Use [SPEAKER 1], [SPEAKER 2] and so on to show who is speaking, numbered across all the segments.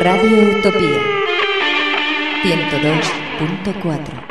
[SPEAKER 1] Radio Utopía. 102.4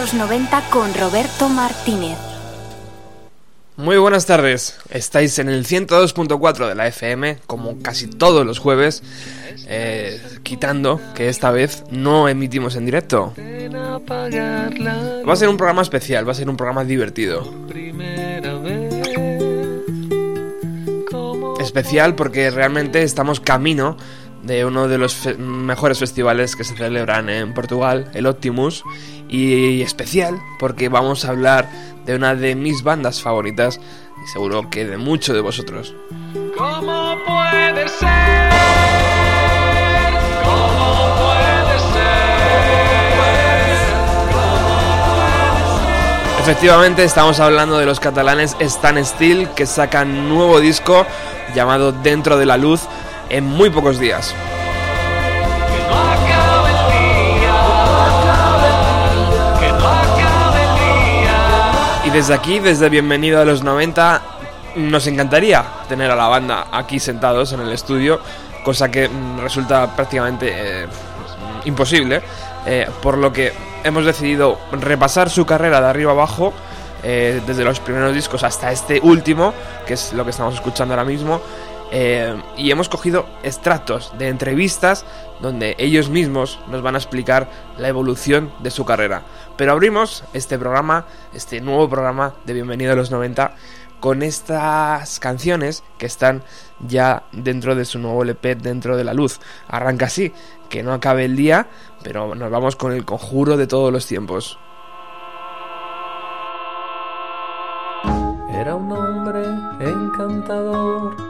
[SPEAKER 2] los 90 con Roberto Martínez.
[SPEAKER 3] Muy buenas tardes, estáis en el 102.4 de la FM, como casi todos los jueves, eh, quitando que esta vez no emitimos en directo. Va a ser un programa especial, va a ser un programa divertido. Especial porque realmente estamos camino de uno de los mejores festivales que se celebran en Portugal, el Optimus, y especial porque vamos a hablar de una de mis bandas favoritas y seguro que de muchos de vosotros. ¿Cómo puede ser? ¿Cómo puede ser? Efectivamente, estamos hablando de los catalanes Stan Steel que sacan nuevo disco llamado Dentro de la Luz en muy pocos días. Desde aquí, desde Bienvenido a los 90, nos encantaría tener a la banda aquí sentados en el estudio, cosa que mm, resulta prácticamente eh, imposible, eh, por lo que hemos decidido repasar su carrera de arriba abajo, eh, desde los primeros discos hasta este último, que es lo que estamos escuchando ahora mismo, eh, y hemos cogido extractos de entrevistas donde ellos mismos nos van a explicar la evolución de su carrera. Pero abrimos este programa, este nuevo programa de Bienvenido a los 90, con estas canciones que están ya dentro de su nuevo LP, dentro de la luz. Arranca así, que no acabe el día, pero nos vamos con el conjuro de todos los tiempos.
[SPEAKER 4] Era un hombre encantador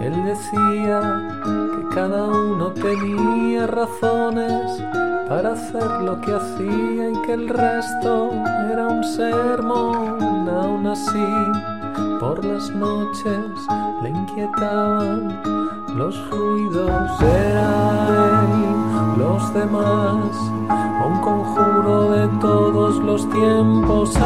[SPEAKER 4] él decía que cada uno tenía razones para hacer lo que hacía y que el resto era un sermón. Aún así, por las noches le inquietaban los ruidos. Era él, los demás, un conjuro de todos los tiempos.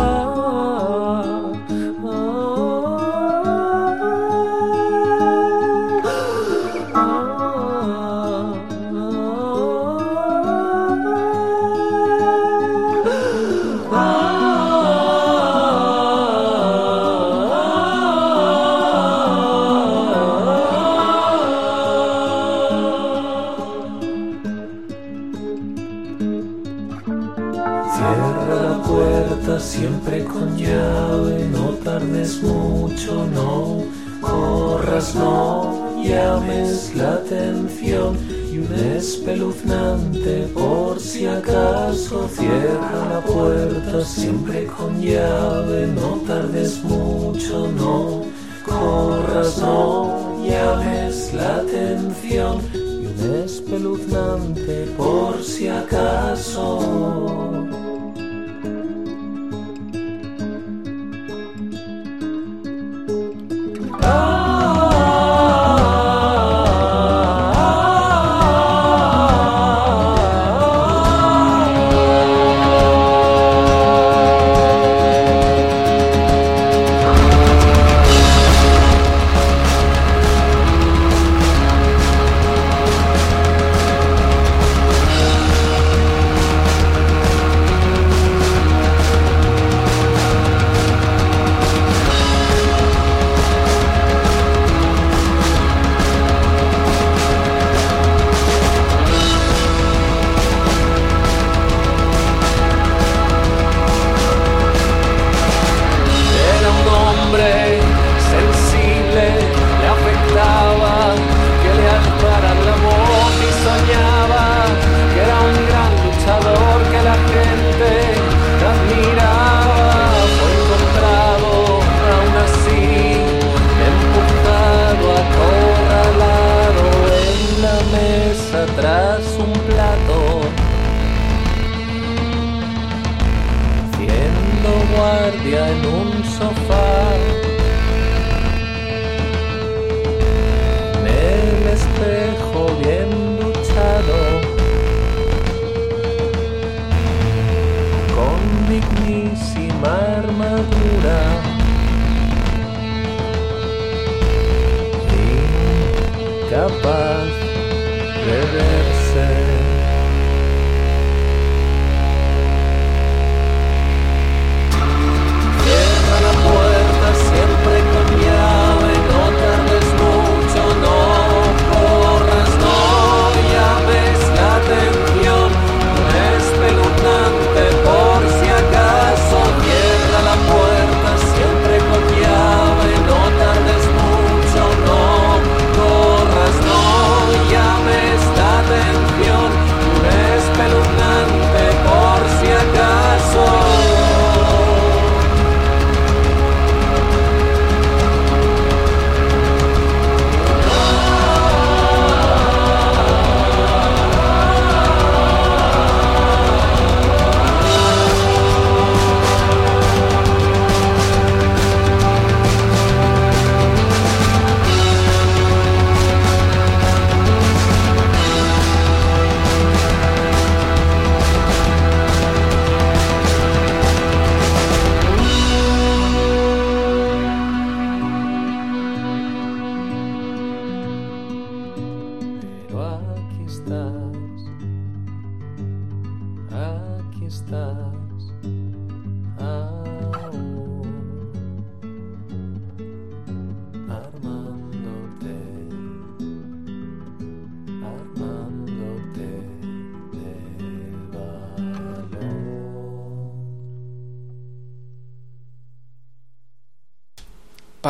[SPEAKER 4] No llames la atención. Y un espeluznante por si acaso cierra la puerta siempre con llave, no tardes mucho, no corras, no llames la atención. Y un espeluznante por si acaso.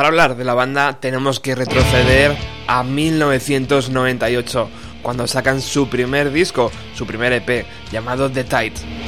[SPEAKER 3] Para hablar de la banda tenemos que retroceder a 1998, cuando sacan su primer disco, su primer EP, llamado The Tide.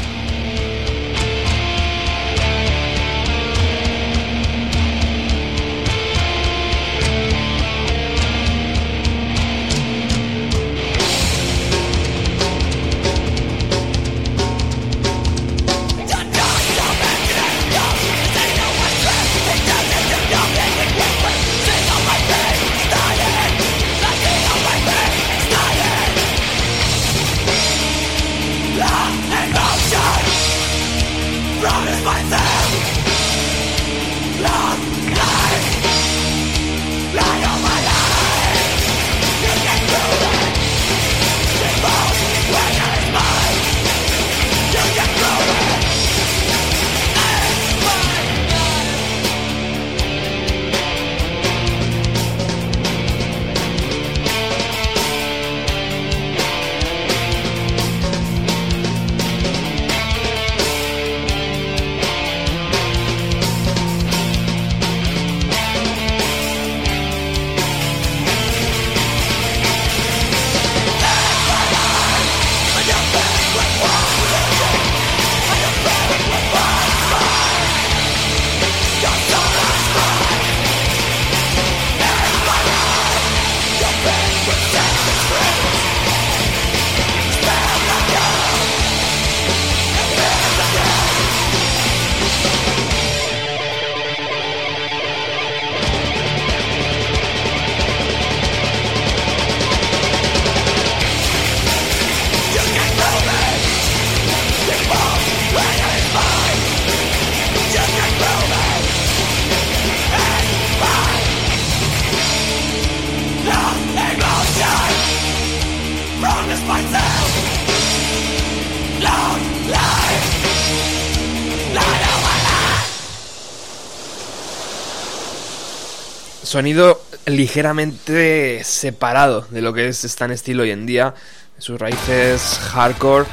[SPEAKER 3] Sonido ligeramente separado de lo que es Stan Steel hoy en día. Sus raíces hardcore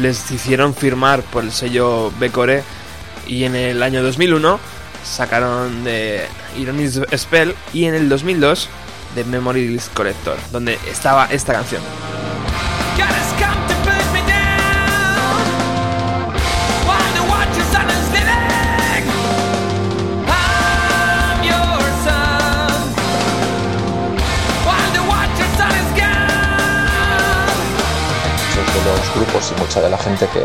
[SPEAKER 3] les hicieron firmar por el sello Becore y en el año 2001 sacaron de Ironic Spell y en el 2002 de Memories Collector, donde estaba esta canción.
[SPEAKER 5] Grupos y mucha de la gente que,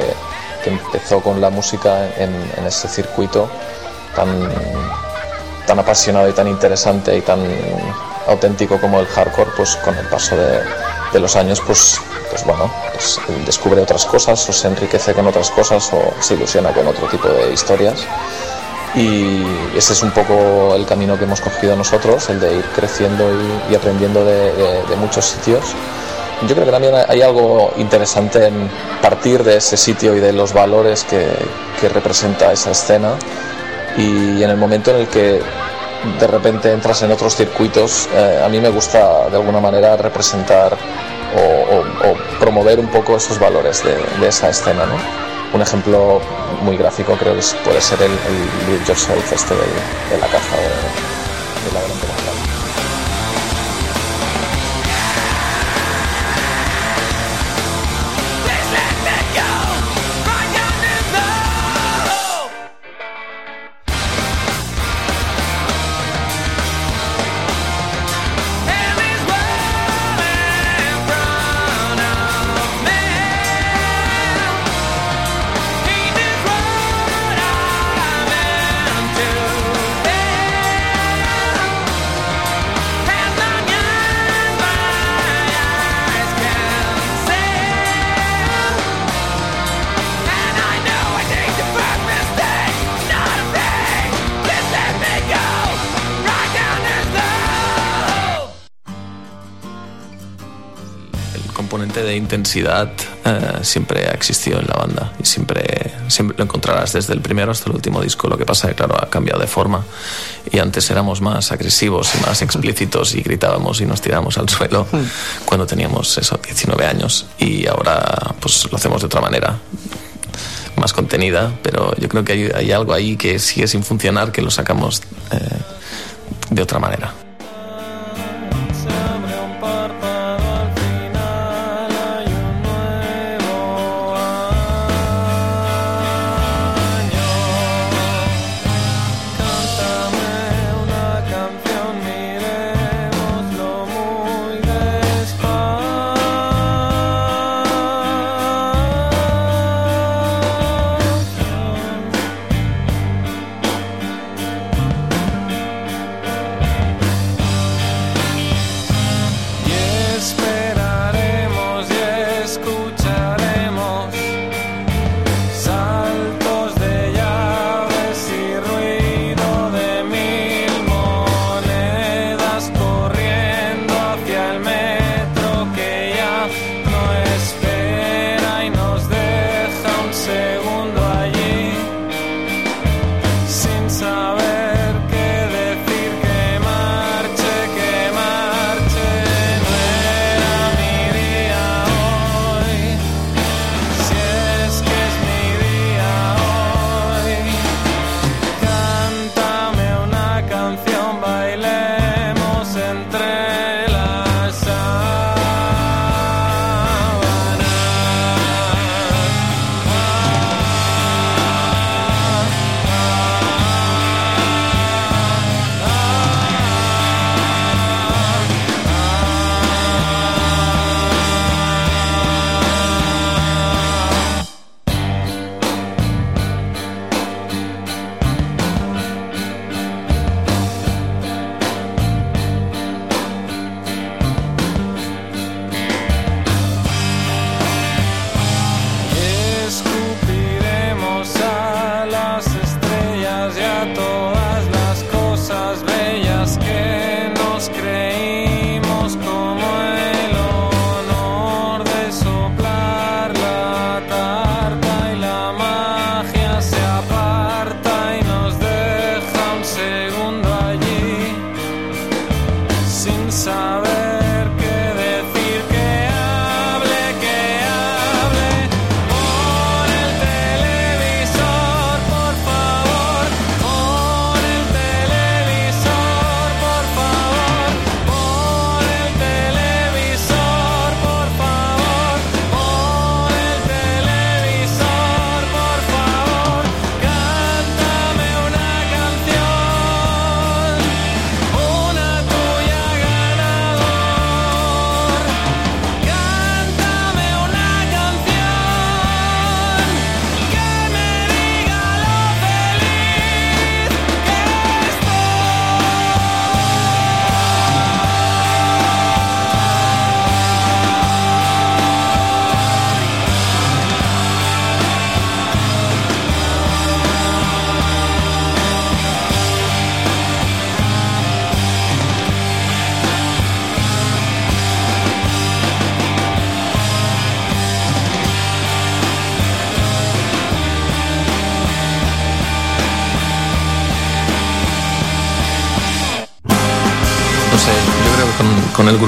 [SPEAKER 5] que empezó con la música en, en ese circuito tan, tan apasionado y tan interesante y tan auténtico como el hardcore, pues con el paso de, de los años, pues, pues bueno, pues descubre otras cosas o se enriquece con otras cosas o se ilusiona con otro tipo de historias. y ese es un poco el camino que hemos cogido nosotros, el de ir creciendo y, y aprendiendo de, de- de muchos sitios. Yo creo que también hay algo interesante en partir de ese sitio y de los valores que, que representa esa escena y en el momento en el que de repente entras en otros circuitos, eh, a mí me gusta de alguna manera representar o, promover un poco esos valores de, de esa escena. ¿no? Un ejemplo muy gráfico creo que puede ser el, el Yourself este de, la caza de, de la Gran
[SPEAKER 6] componente de intensidad eh, siempre ha existido en la banda y siempre, siempre lo encontrarás desde el primero hasta el último disco. Lo que pasa es que, claro, ha cambiado de forma y antes éramos más agresivos y más explícitos y gritábamos y nos tirábamos al suelo cuando teníamos eso, 19 años y ahora pues lo hacemos de otra manera más contenida, pero yo creo que hay, hay algo ahí que sigue sin funcionar que lo sacamos eh, de otra manera.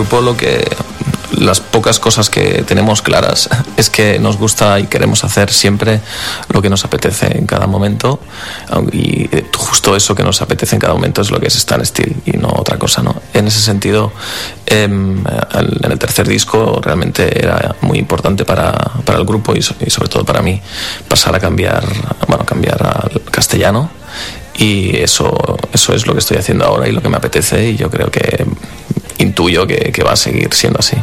[SPEAKER 6] Lo que las pocas cosas que tenemos claras es que nos gusta y queremos hacer siempre lo que nos apetece en cada momento y eh, justo eso que nos apetece en cada momento es lo que es Stan Steel y no otra cosa no en ese sentido em, en el tercer disco realmente era muy importante para, para el grupo y sobre todo para mí pasar a cambiar bueno cambiar al castellano y eso, eso es lo que estoy haciendo ahora y lo que me apetece y yo creo que intuyo que, va a seguir siendo así.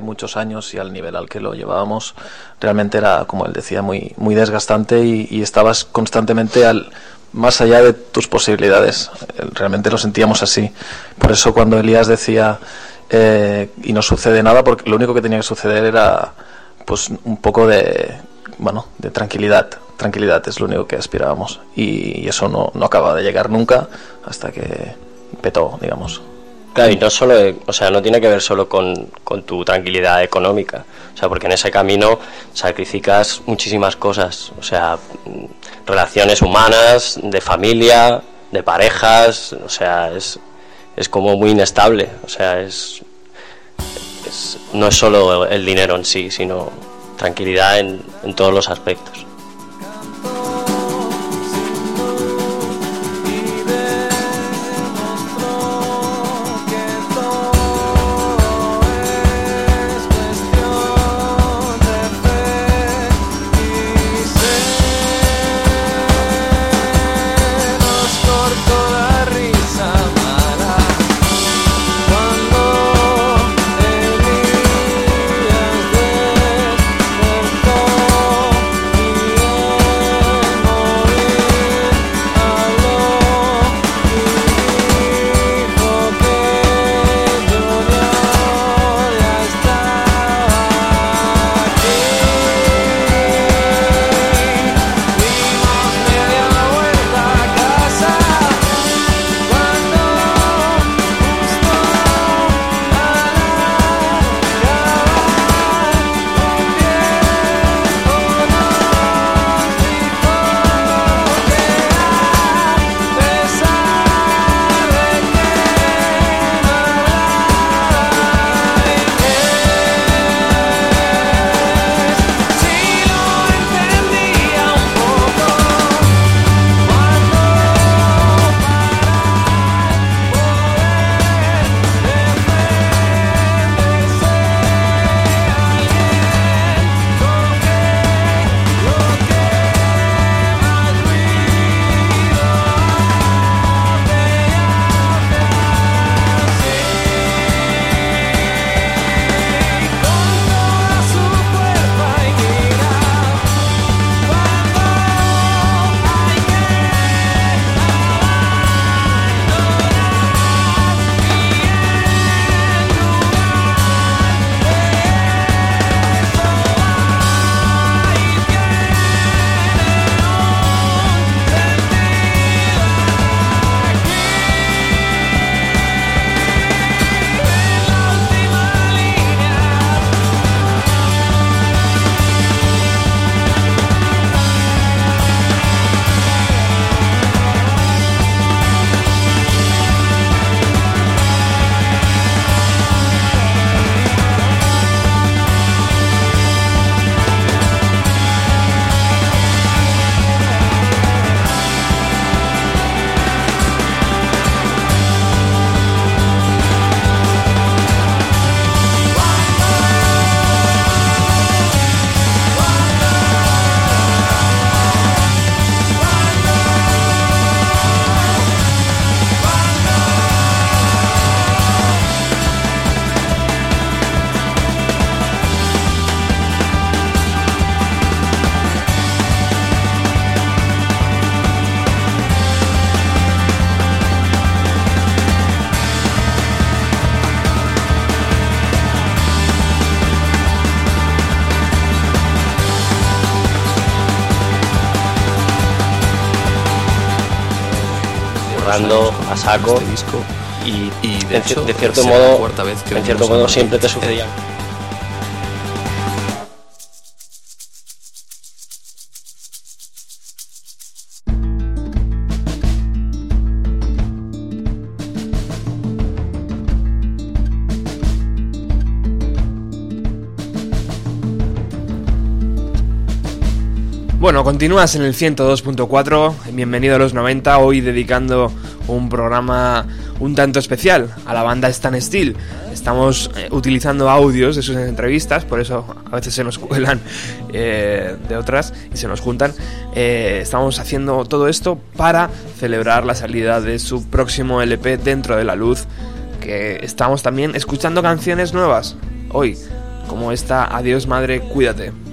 [SPEAKER 5] Muchos años y al nivel al que lo llevábamos realmente era, como él decía, muy, muy desgastante y, y estabas constantemente al más allá de tus posibilidades. Eh, Realmente lo sentíamos así. Por eso cuando Elías decía eh, y no sucede nada, porque lo único que tenía que suceder era pues un poco de bueno de tranquilidad. Tranquilidad es lo único que aspirábamos y, y eso no, no acaba de llegar nunca hasta que petó, digamos.
[SPEAKER 7] Claro, y no solo, o sea, no tiene que ver solo con, con tu tranquilidad económica, o sea, porque en ese camino sacrificas muchísimas cosas, o sea, mm, relaciones humanas, de familia, de parejas, o sea, es, es como muy inestable, o sea, es- no es solo el dinero en sí, sino tranquilidad en, en todos los aspectos. Currando
[SPEAKER 5] con-
[SPEAKER 7] a saco.
[SPEAKER 5] este disco.
[SPEAKER 7] y,
[SPEAKER 5] Y, de hecho,
[SPEAKER 7] de cierto modo,
[SPEAKER 5] cuarta vez que
[SPEAKER 7] en cierto modo siempre te
[SPEAKER 5] Eh,
[SPEAKER 4] Bueno, continúas en el 102.4, bienvenido a los 90, hoy dedicando un programa un tanto especial a la banda Stan Steel. Estamos eh, utilizando audios de sus entrevistas, por eso a veces se nos cuelan eh, de otras y se nos juntan. Eh, estamos haciendo todo esto para celebrar la salida de su próximo LP Dentro de la Luz, que estamos también escuchando canciones nuevas hoy, como esta Adiós Madre, Cuídate.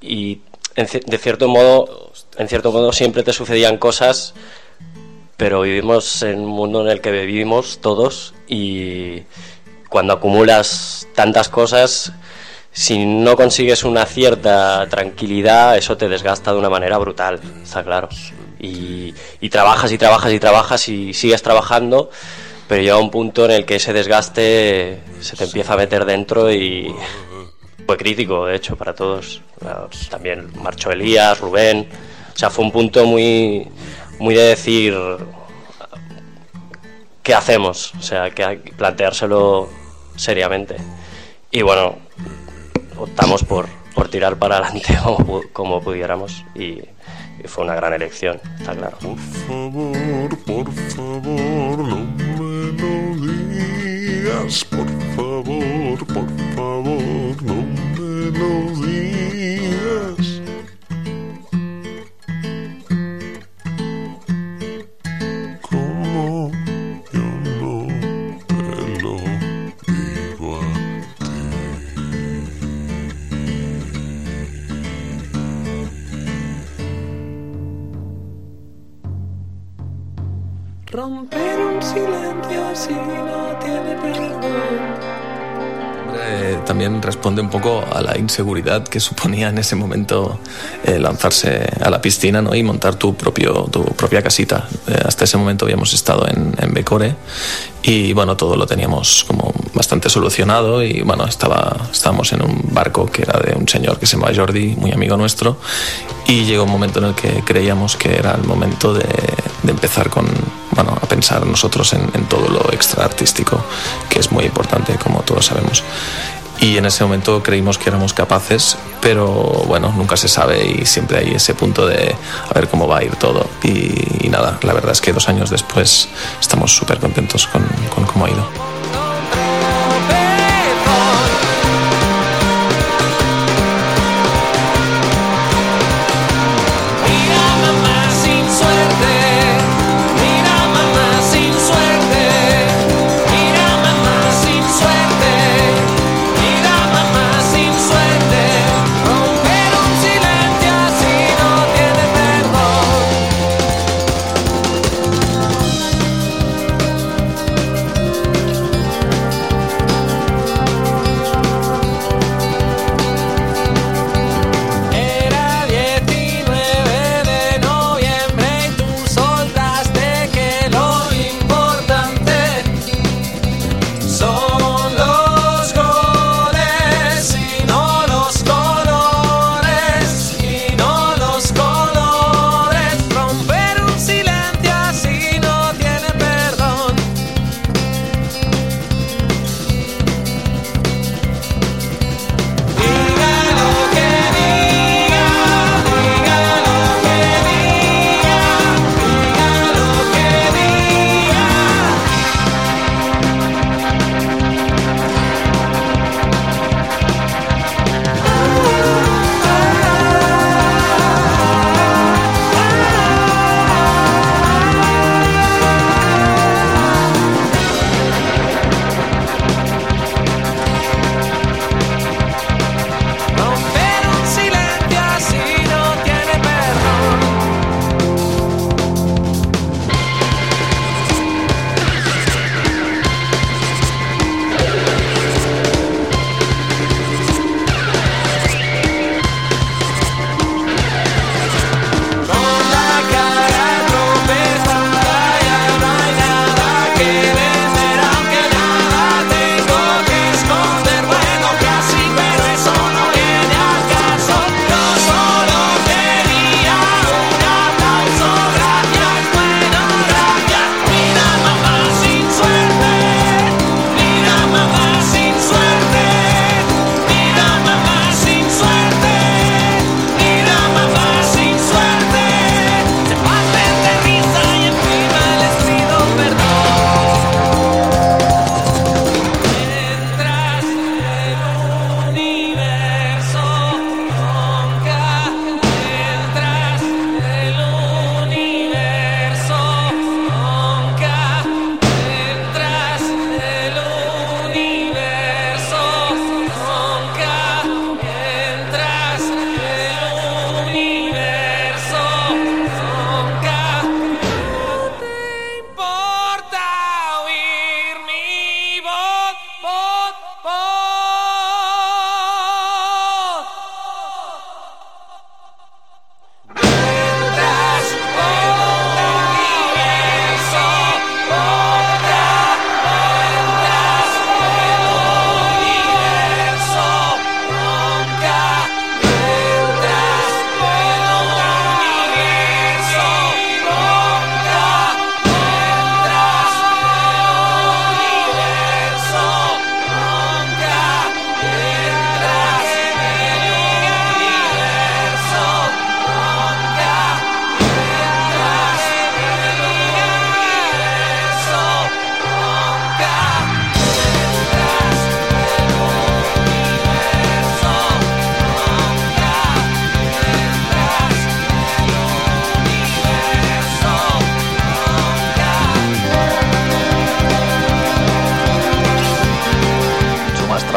[SPEAKER 7] Y de cierto modo,
[SPEAKER 8] en
[SPEAKER 7] cierto modo siempre te sucedían cosas, pero vivimos en un mundo en el que vivimos todos y cuando acumulas tantas cosas, si no consigues una cierta tranquilidad, eso te desgasta de una manera brutal, está claro. Y, y trabajas y trabajas y trabajas y sigues trabajando, pero llega un punto en el que ese desgaste se te empieza a meter dentro y crítico, de hecho, para todos. Claro, También marchó Elías, Rubén. O sea, fue un punto muy, muy de decir qué hacemos, o sea, que planteárselo seriamente. Y bueno, optamos por, por tirar para adelante como pudiéramos y, y fue una gran elección, está claro.
[SPEAKER 9] Por favor, por favor, no me lo digas. Por favor, por favor, no melodías. Como yo no te lo digo a
[SPEAKER 4] Romper un silencio si no tiene perdón.
[SPEAKER 5] Eh, también responde un poco inseguridad que suponía en ese momento eh, lanzarse a la piscina ¿no? y montar tu, propio, tu propia casita. Eh, hasta ese momento habíamos estado en, en Becore y bueno, todo lo teníamos como bastante solucionado y bueno, estaba, estábamos en un barco que era de un señor que se llama Jordi, muy amigo nuestro, y llegó un momento en el que creíamos que era el momento de, de empezar con, bueno, a pensar nosotros en, en todo lo extra artístico, que es muy importante, como todos sabemos. Y en ese momento creímos que éramos capaces, pero bueno, nunca se sabe y siempre hay ese punto de a ver cómo va a ir todo. Y, nada, la verdad es que dos años después estamos súper contentos con, con cómo ha ido.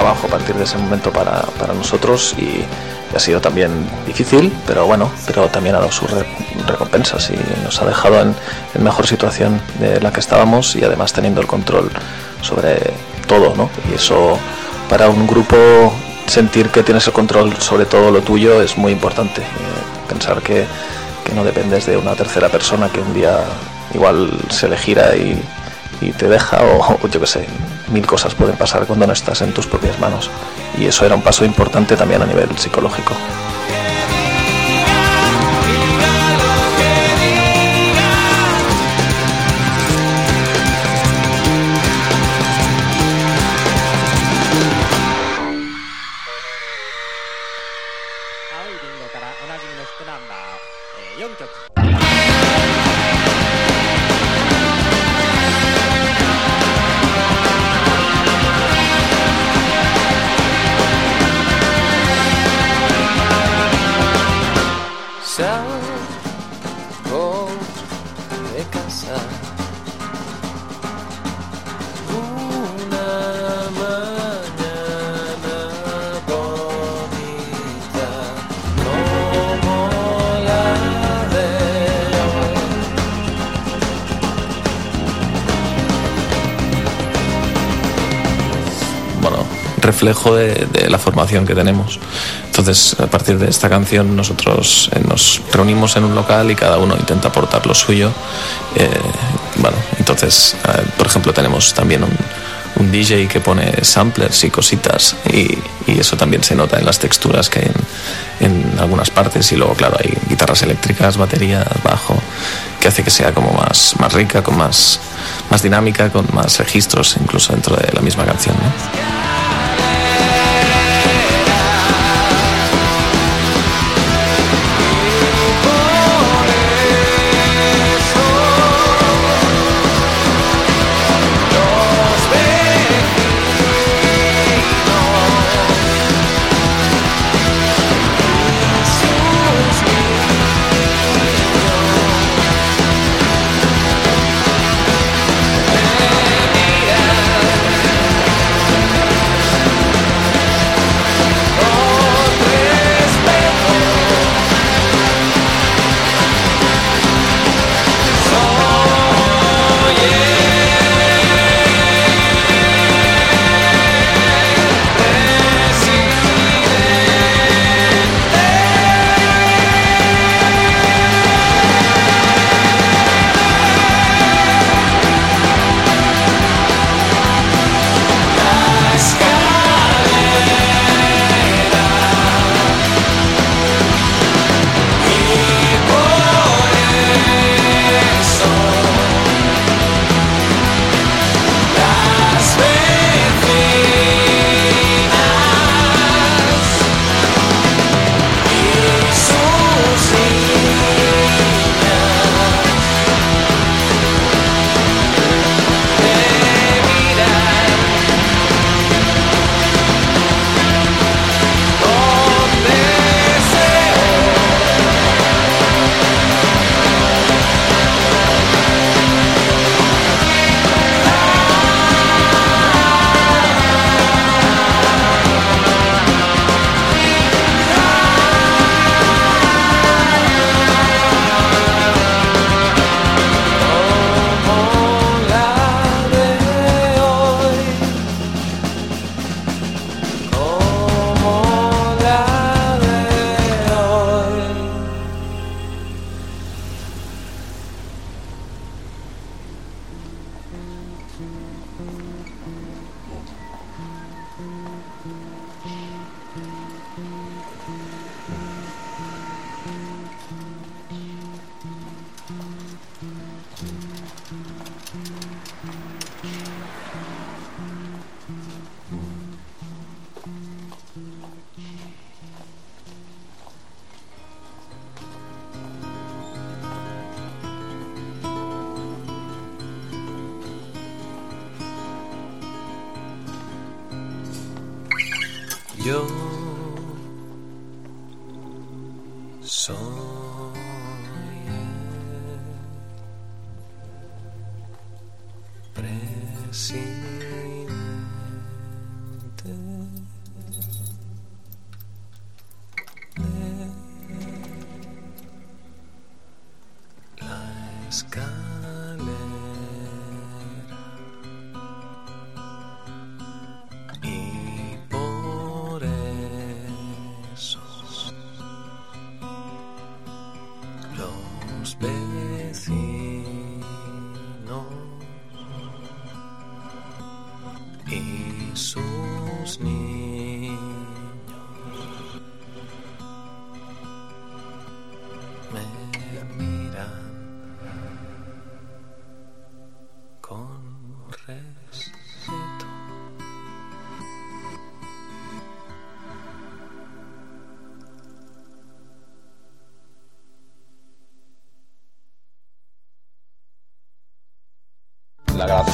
[SPEAKER 5] Trabajo a partir de ese momento para, para nosotros y, ha sido también difícil, pero bueno, pero también ha dado sus re- recompensas y nos ha dejado en, en mejor situación de la que estábamos y además teniendo el control sobre todo, ¿no? Y eso para un grupo sentir que tienes el control sobre todo lo tuyo es muy importante. Eh, pensar que, que no dependes de una tercera persona que un día igual se le gira y, y te deja o, o yo qué sé, mil cosas pueden pasar cuando no estás en tus propias manos. Y eso era un paso importante también a nivel psicológico.
[SPEAKER 4] Reflejo de, de la formación que tenemos. Entonces, a partir de esta canción, nosotros eh, nos reunimos en un local y cada uno intenta aportar lo suyo. Eh, bueno, entonces, eh, por ejemplo, tenemos también un, un DJ que pone samplers y cositas y, y eso también se nota en las texturas que hay en, en algunas partes y luego, claro, hay guitarras eléctricas, baterías, bajo, que hace que sea como más, más rica, con más, más dinámica, con más registros incluso dentro de la misma canción. ¿no?
[SPEAKER 10] Yo soy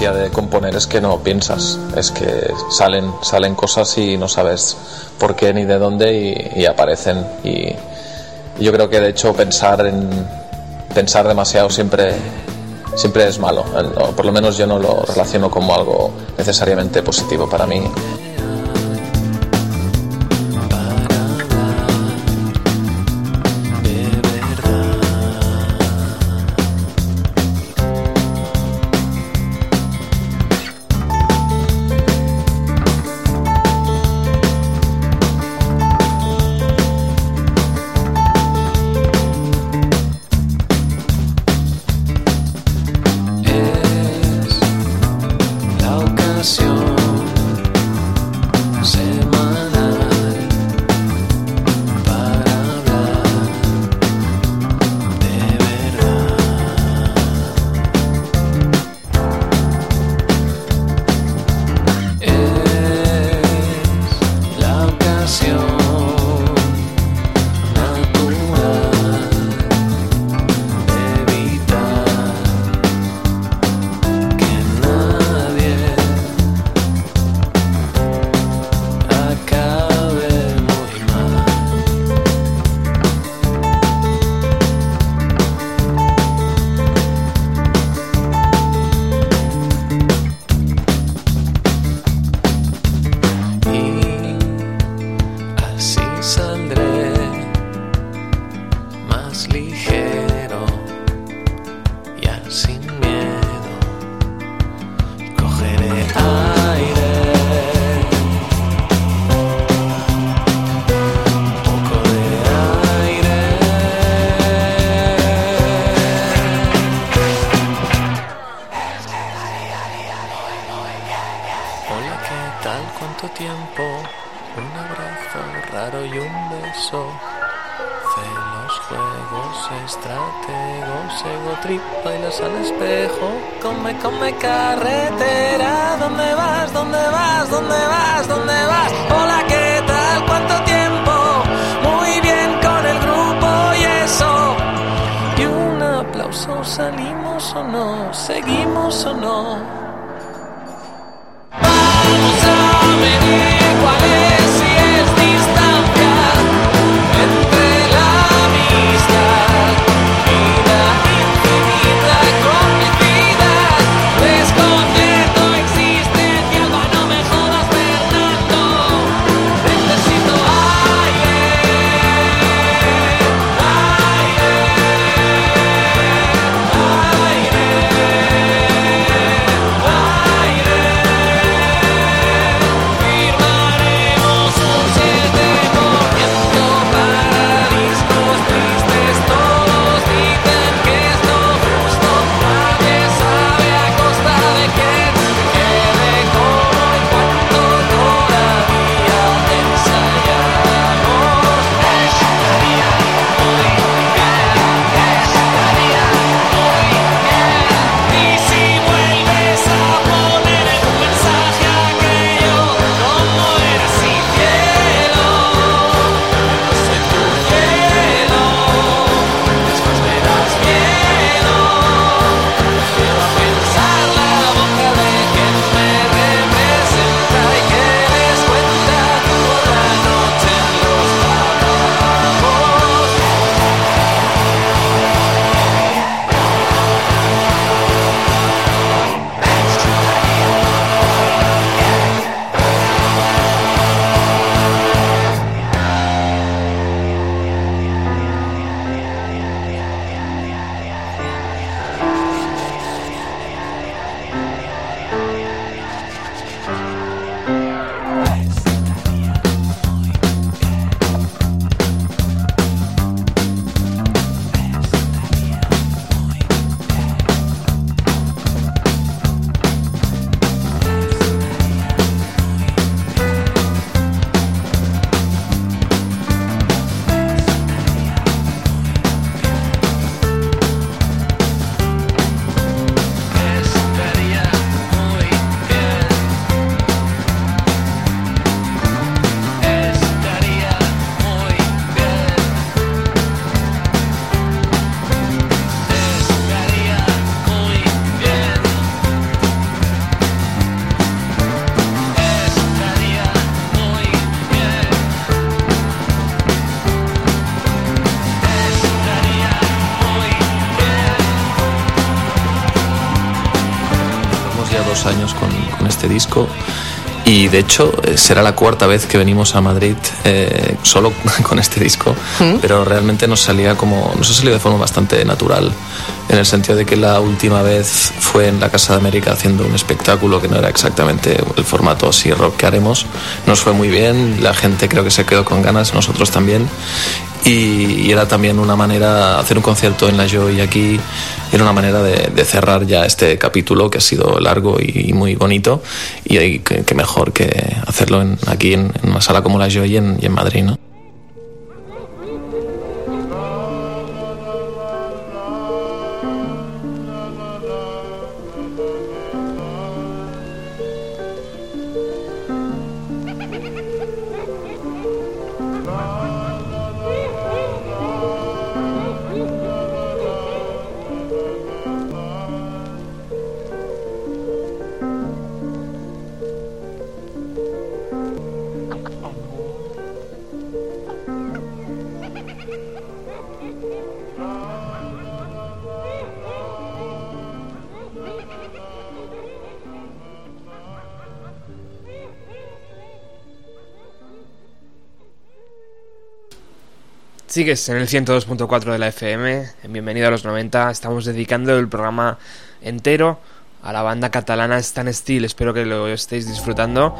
[SPEAKER 4] de componer es que no piensas, es que salen, salen cosas y no sabes por qué ni de dónde y, y aparecen. Y yo creo que de hecho pensar en pensar demasiado siempre siempre es malo. Por lo menos yo no lo relaciono como algo necesariamente positivo para mí.
[SPEAKER 5] De hecho eh, será la cuarta vez que venimos a Madrid eh, solo con este disco, pero realmente nos salía como nos ha salido de forma bastante natural, en el sentido de que la última vez fue en la Casa de América haciendo un espectáculo que no era exactamente el formato así rock que haremos. Nos fue muy bien, la gente creo que se quedó con ganas, nosotros también. Y, y era también una manera, hacer un concierto en la Joy aquí, era una manera de, de cerrar ya este capítulo que ha sido largo y, muy bonito. Y hay que, que mejor que hacerlo en- aquí en, en una sala como la Joy en, en Madrid, ¿no?
[SPEAKER 3] Sigues en el 102.4 de la FM, en Bienvenido a los 90. Estamos dedicando el programa entero a la banda catalana Stan Steel. Espero que lo estéis disfrutando.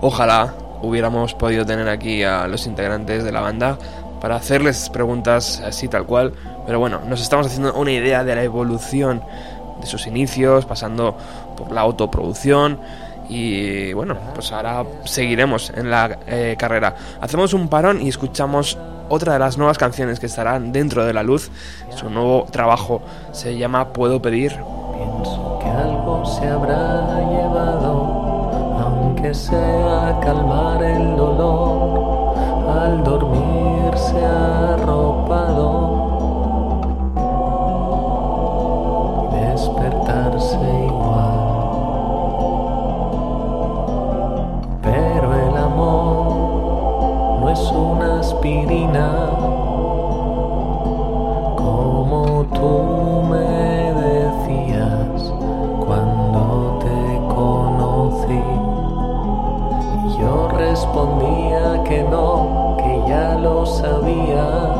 [SPEAKER 3] Ojalá hubiéramos podido tener aquí a los integrantes de la banda para hacerles preguntas así tal cual. Pero bueno, nos estamos haciendo una idea de la evolución de sus inicios, pasando por la autoproducción. Y bueno, pues ahora seguiremos en la eh, carrera. Hacemos un parón y escuchamos otra de las nuevas canciones que estarán dentro de la luz. Su nuevo trabajo se llama Puedo pedir.
[SPEAKER 4] Pienso que algo se habrá llevado, aunque sea calmar el dolor, al dormirse arropado que no, que ya lo sabía,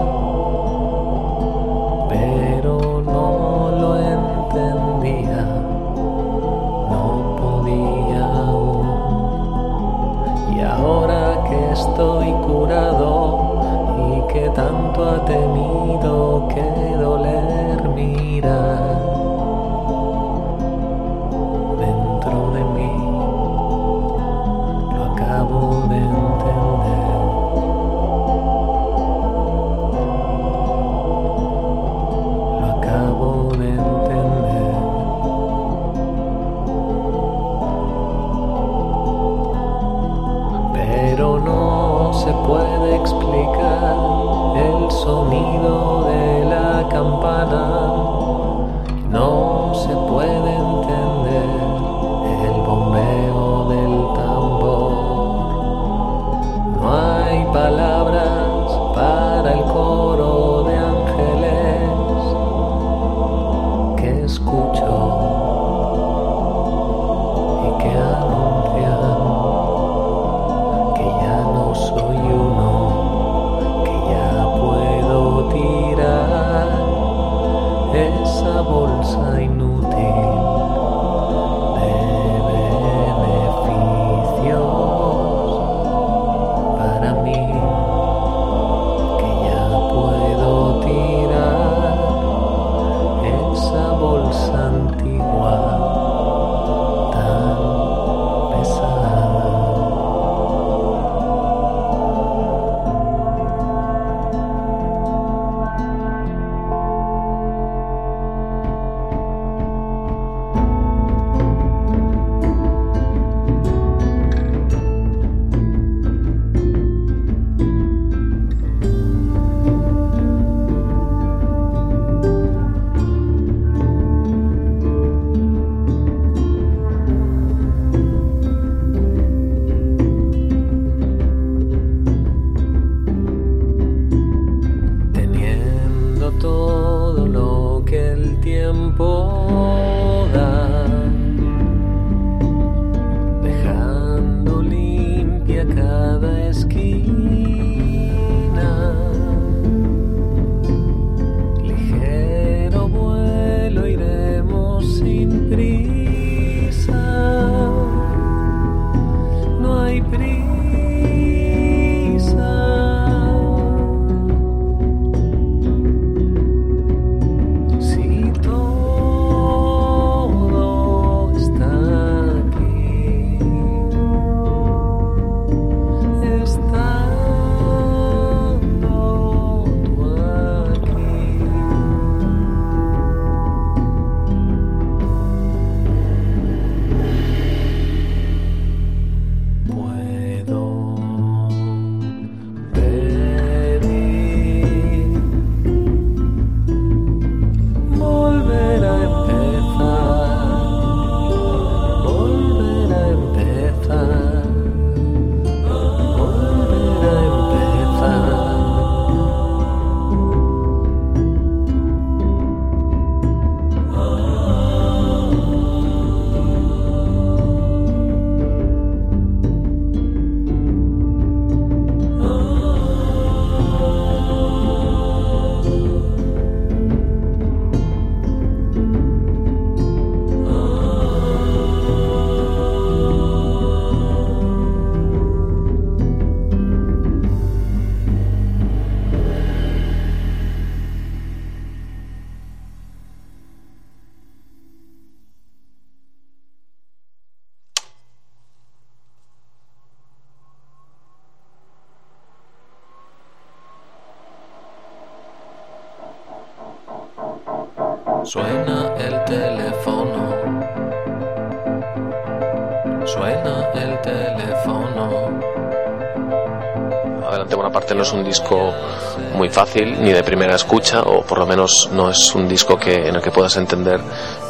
[SPEAKER 11] escucha o por lo menos no es un disco que, en el que puedas entender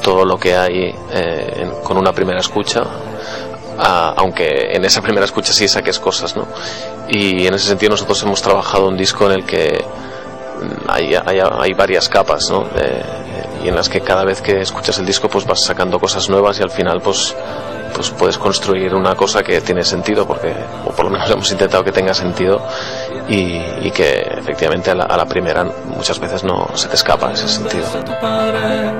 [SPEAKER 11] todo lo que hay eh, en- con una primera escucha a- aunque en esa primera escucha sí saques cosas ¿no? y en ese sentido nosotros hemos trabajado un disco en el que mm, hay, hay, hay varias capas ¿no? De- y en las que cada vez que escuchas el disco pues vas sacando cosas nuevas y al final pues pues puedes construir una cosa que tiene sentido porque o por lo menos hemos intentado que tenga sentido y, y que efectivamente a la, a la primera muchas veces no se te escapa ese sentido
[SPEAKER 4] a tu padre.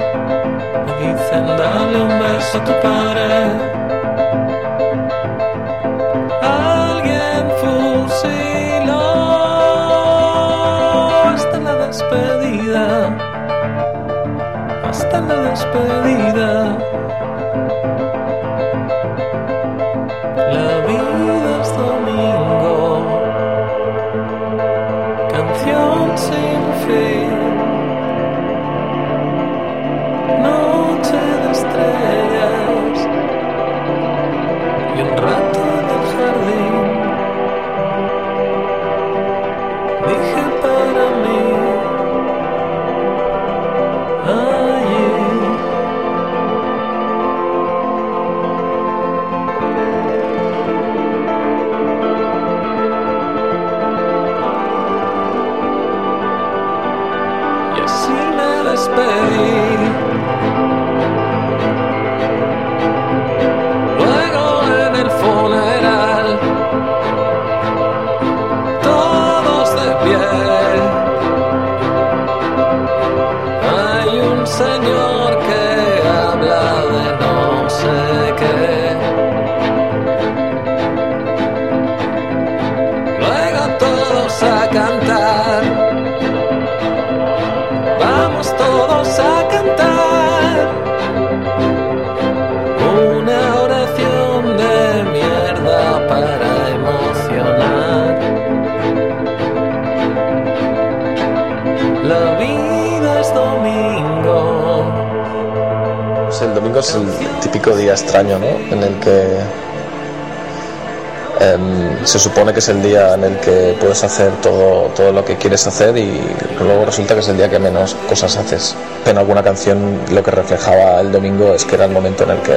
[SPEAKER 11] Se supone que es el día en el que puedes hacer todo, todo lo que quieres hacer y luego resulta que es el día que menos cosas haces. En alguna canción lo que reflejaba el domingo es que era el momento en el que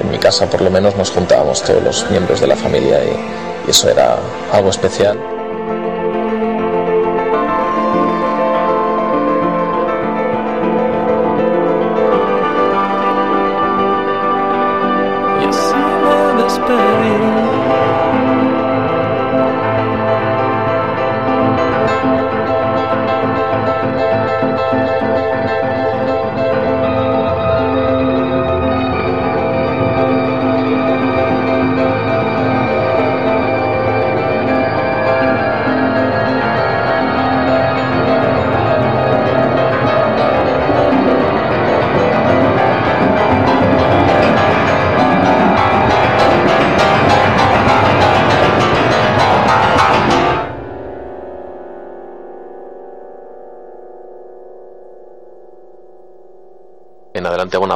[SPEAKER 11] en, mi casa por lo menos nos juntábamos todos los miembros de la familia y eso era algo especial.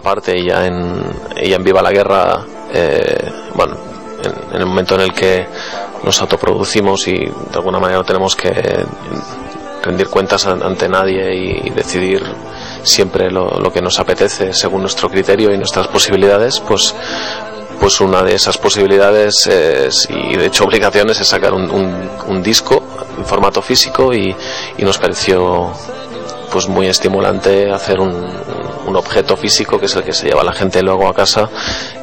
[SPEAKER 11] Bonaparte y ya en, y ya en Viva la Guerra, eh, bueno, en, en el momento en el que nos autoproducimos y de alguna manera no tenemos que rendir cuentas an- ante nadie y decidir siempre lo, lo que nos apetece según nuestro criterio y nuestras posibilidades, pues pues una de esas posibilidades es, y de hecho obligaciones es sacar un, un- un disco en formato físico y, y nos pareció pues muy estimulante hacer un, un objeto físico que es el que se lleva la gente luego a casa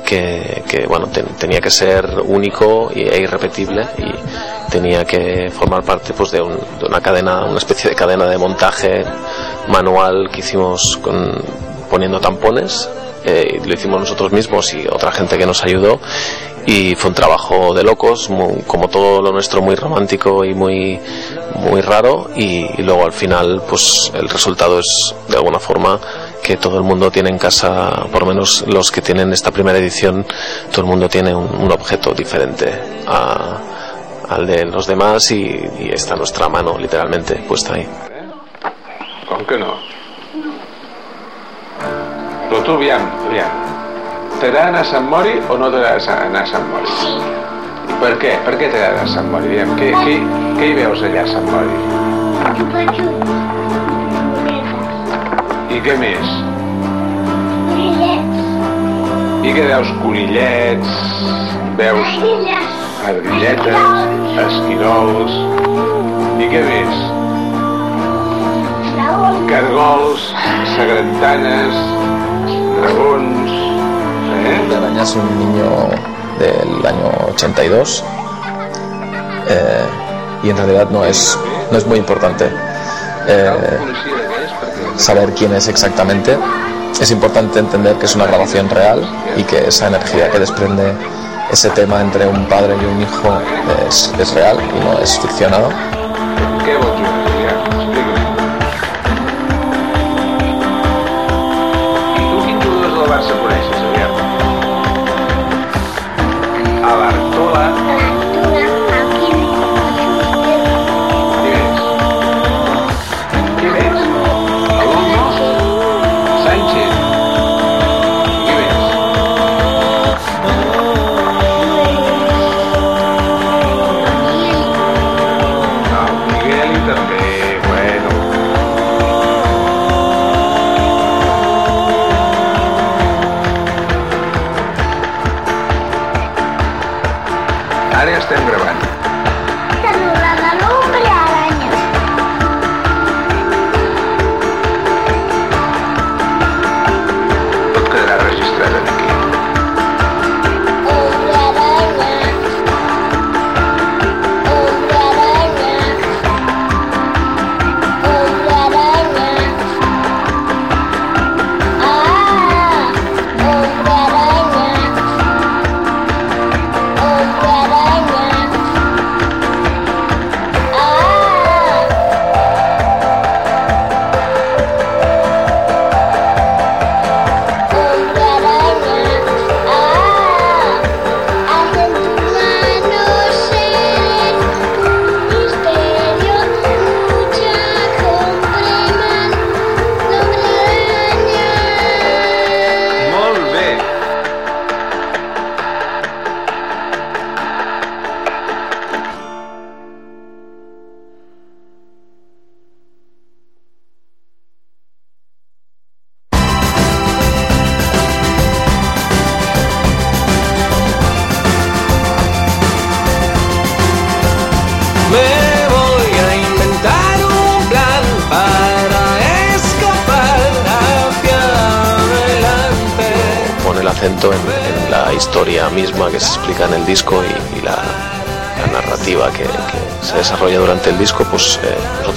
[SPEAKER 11] que, bueno ten- tenía que ser único e irrepetible y tenía que formar parte pues de, un- de una cadena una especie de cadena de montaje manual que hicimos con, poniendo tampones eh, lo hicimos nosotros mismos y otra gente que nos ayudó y fue un trabajo de locos como todo lo nuestro muy romántico y muy muy raro y, y luego al final pues el resultado es de alguna forma que todo el mundo tiene en casa por lo menos los que tienen esta primera edición todo el mundo tiene un, un objeto diferente a- al de los demás y, y está nuestra mano literalmente puesta ahí
[SPEAKER 12] Com que no? Però tu, aviam, aviam. T'agrada anar a Sant Mori o no t'agrada anar a Sant Mori? I per què? Per què t'agrada a Sant Mori? Aviam, què, què, què hi veus allà a Sant Mori? I què més?
[SPEAKER 13] Grillets.
[SPEAKER 12] I què veus? Conillets, veus
[SPEAKER 13] Grilles.
[SPEAKER 12] argilletes, esquirols... I què més? Cargols, sagrantanes, dragons... Eh?
[SPEAKER 14] Araña es un niño del año 82 eh, y en realidad no es, no es muy importante eh, saber quién es exactamente. Es importante entender que es una grabación real y que esa energía que desprende ese tema entre un padre y un hijo es, es real y no es ficcionado.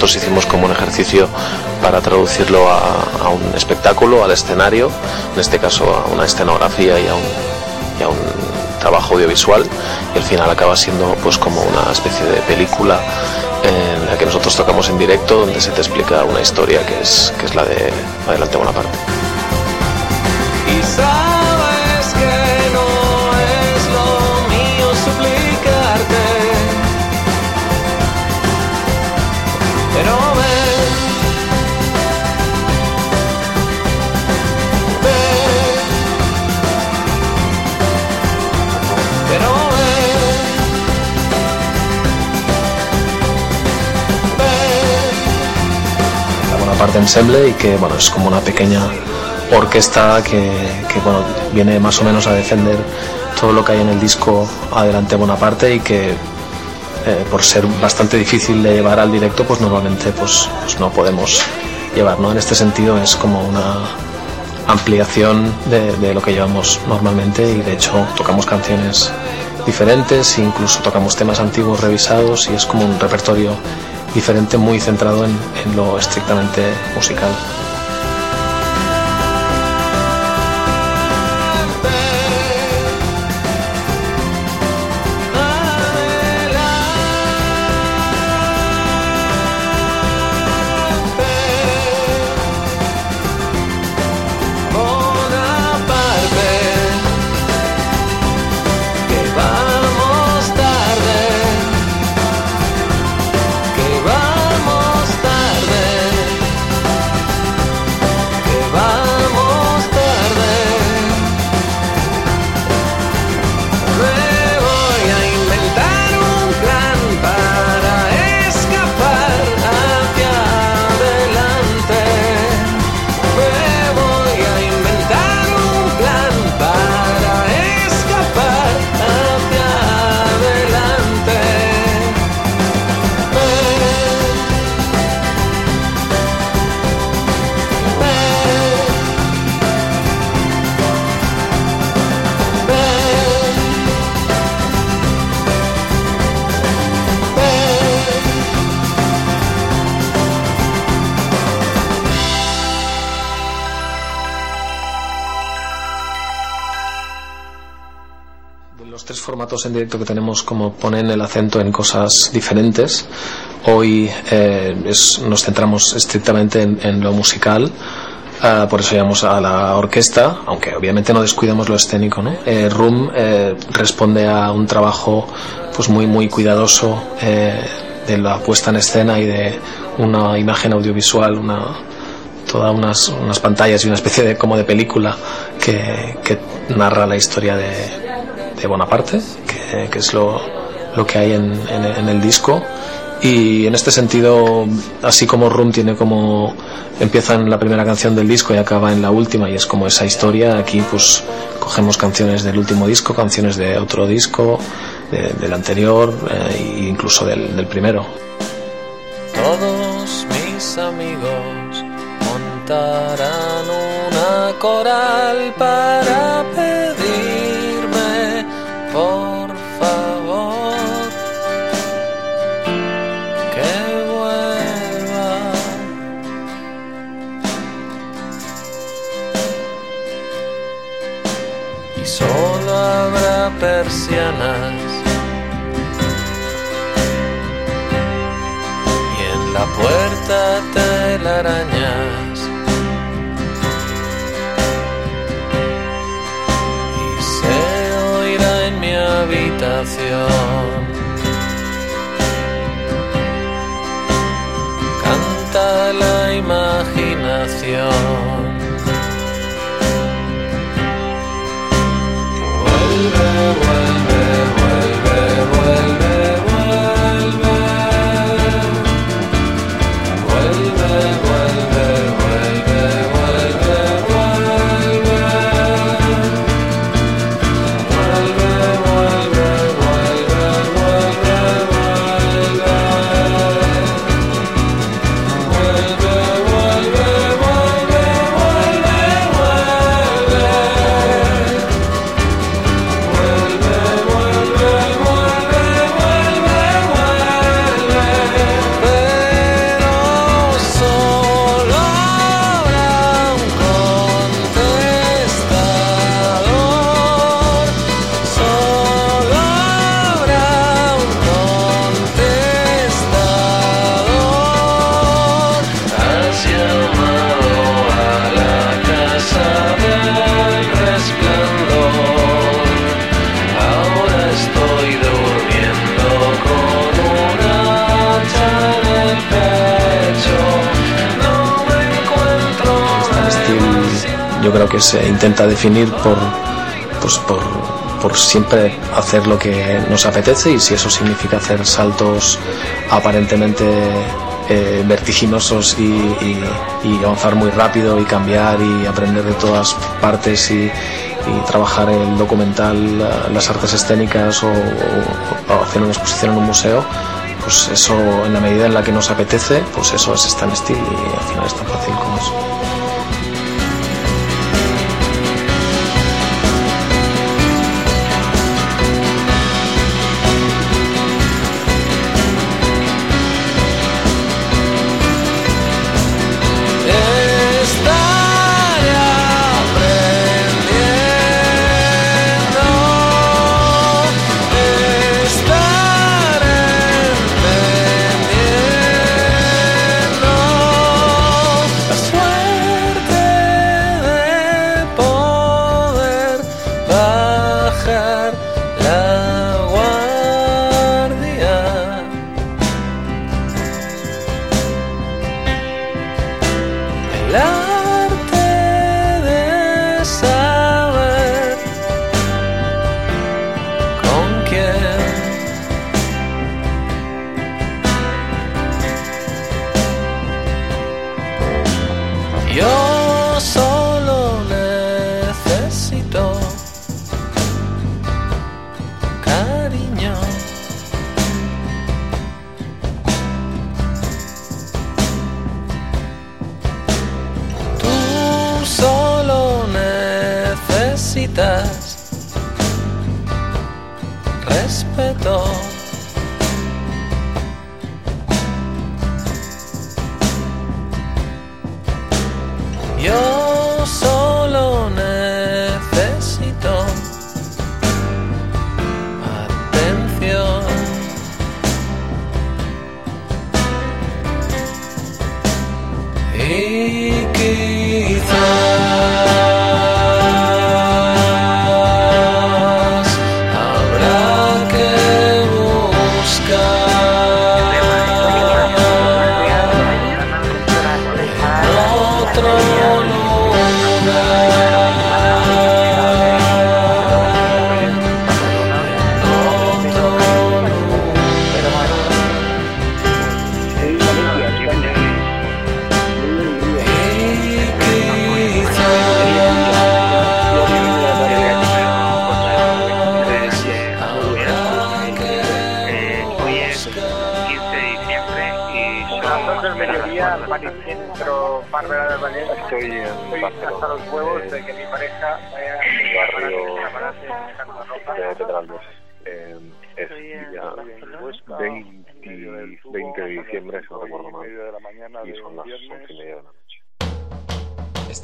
[SPEAKER 15] Nosotros hicimos como un ejercicio para traducirlo a, un espectáculo, al escenario, en este caso a una escenografía y a un, trabajo audiovisual y al final acaba siendo pues como una especie de película en la que nosotros tocamos en directo donde se te explica una historia que es, que es la de Adelante Bonaparte.
[SPEAKER 4] Y
[SPEAKER 15] la Bonaparte Ensemble y que bueno es como una pequeña orquesta que, que, bueno viene más o menos a defender todo lo que hay en el disco Adelante Bonaparte y que eh, por ser bastante difícil de llevar al directo pues normalmente pues, pues no podemos llevar ¿no? en este sentido es como una ampliación de, de lo que llevamos normalmente y de hecho tocamos canciones diferentes incluso tocamos temas antiguos revisados y es como un repertorio diferente muy centrado en, lo estrictamente musical. Formatos en directo que tenemos como ponen el acento en cosas diferentes. Hoy eh, es- nos centramos estrictamente en, en lo musical. ah, por eso llamamos a la orquesta, aunque obviamente no descuidamos lo escénico. ¿no? Eh, Room eh, responde a un trabajo pues muy muy cuidadoso eh, de la puesta en escena y de una imagen audiovisual, una, todas unas, unas pantallas y una especie de como de película que, que narra la historia de, de Bonaparte, que, que es lo, lo que hay en, en- en el disco. Y en este sentido, así como Room tiene como empieza en la primera canción del disco y acaba en la última y es como esa historia, aquí pues cogemos canciones del último disco, canciones de otro disco, de- del anterior eh, e incluso del, del primero.
[SPEAKER 4] Todos mis amigos montarán una coral para persianas. Y en la puerta telarañas y se oirá en mi habitación. Canta la imaginación
[SPEAKER 15] que se intenta definir por, pues por, por siempre hacer lo que nos apetece y si eso significa hacer saltos aparentemente eh, vertiginosos y, y- y avanzar muy rápido y cambiar y aprender de todas partes y, y trabajar el documental, la- las artes escénicas o, o- o hacer una exposición en un museo, pues eso en la medida en la que nos apetece, pues eso es Stan Steel y al final es tan fácil como eso.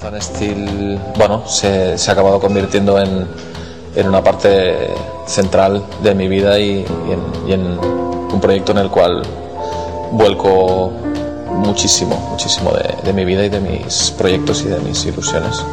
[SPEAKER 5] Stan Steel, bueno, se, se ha acabado convirtiendo en, en una parte central de mi vida y, y en, y en un proyecto en el cual vuelco muchísimo, muchísimo de, de mi vida y de mis proyectos y de mis ilusiones.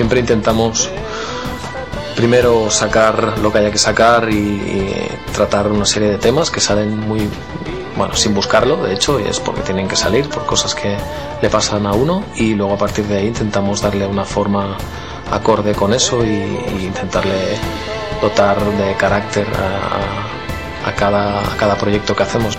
[SPEAKER 4] Siempre intentamos primero sacar lo que haya que sacar y, tratar una serie de temas que salen muy, bueno, sin buscarlo, de hecho, y es porque tienen que salir por cosas que le pasan a uno y luego a partir de ahí intentamos darle una forma acorde con eso y, intentarle dotar de carácter a cada, a cada proyecto que hacemos.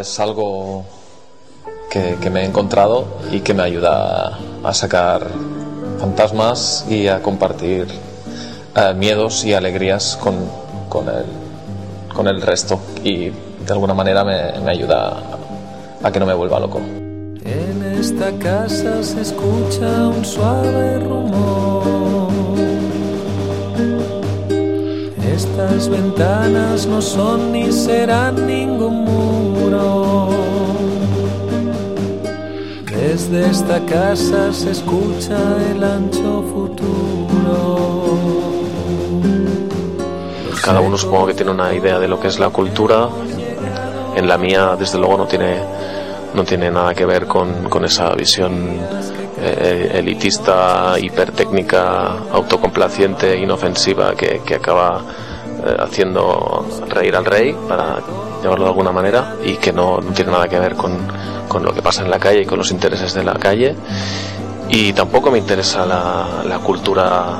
[SPEAKER 5] Es algo que, que me he encontrado y que me ayuda a sacar fantasmas y a compartir eh, miedos y alegrías con, con, el, con el resto y de alguna manera me, me ayuda a, a que no me vuelva loco.
[SPEAKER 16] En esta casa se escucha un suave rumor. Estas ventanas no son ni serán ningún muro.
[SPEAKER 3] Desde esta casa se escucha el ancho futuro.
[SPEAKER 11] Cada uno supongo que tiene una idea de lo que es la cultura. En la mía, desde luego, no tiene, no tiene nada que ver con, esa visión eh, elitista, hipertécnica, autocomplaciente, inofensiva que, acaba eh, haciendo reír al rey, llamarlo de alguna manera, y que no, no tiene nada que ver con, con lo que pasa en la calle y con los intereses de la calle. Y tampoco me interesa la, la cultura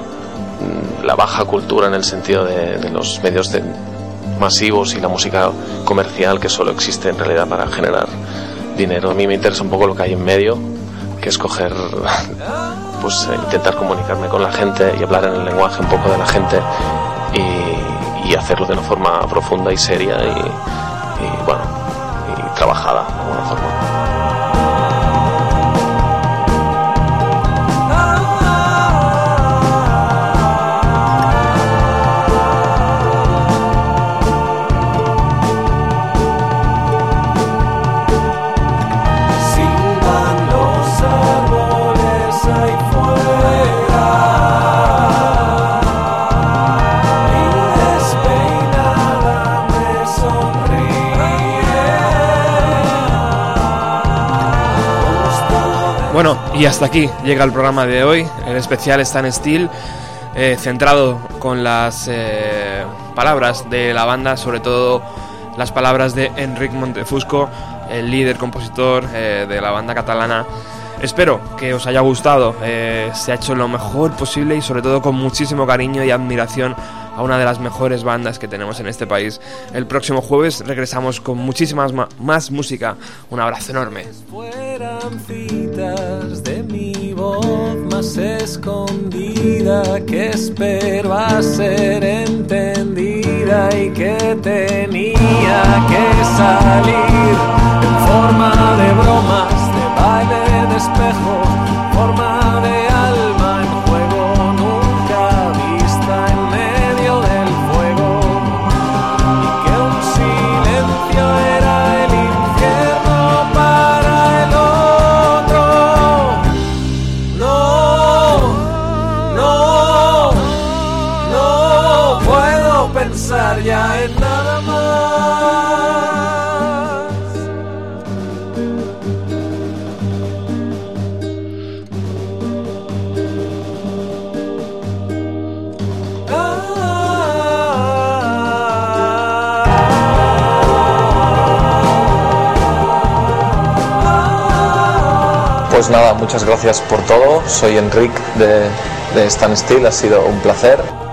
[SPEAKER 11] la baja cultura en el sentido de, de los medios de- masivos y la música comercial que solo existe en realidad para generar dinero. A mí me interesa un poco lo que hay en medio, que es coger, pues eh, intentar comunicarme con la gente y hablar en el lenguaje un poco de la gente y, y hacerlo de una forma profunda y seria y, bueno, y trabajada de alguna forma.
[SPEAKER 3] Y
[SPEAKER 4] hasta aquí llega el programa de hoy. El especial está en Steel, eh, centrado con las eh, palabras de la banda, sobre todo las palabras de Enric Montefusco, el líder compositor eh, de la banda catalana. Espero que os haya gustado, eh, se ha hecho lo mejor posible y sobre todo con muchísimo cariño y admiración a una de las mejores bandas que tenemos en este país. El próximo jueves regresamos con muchísimas ma- más música. Un abrazo enorme.
[SPEAKER 3] Nada más.
[SPEAKER 11] Pues nada, muchas gracias por todo. Soy Enric de, de Stan Still, ha sido un placer.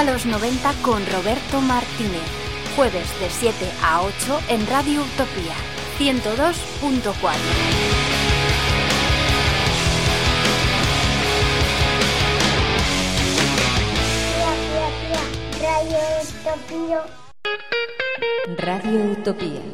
[SPEAKER 2] A los 90 con Roberto Martínez. Jueves de 7 a 8 en Radio Utopía 102.4.
[SPEAKER 14] Radio Utopía.
[SPEAKER 1] Radio Utopía. 102.4.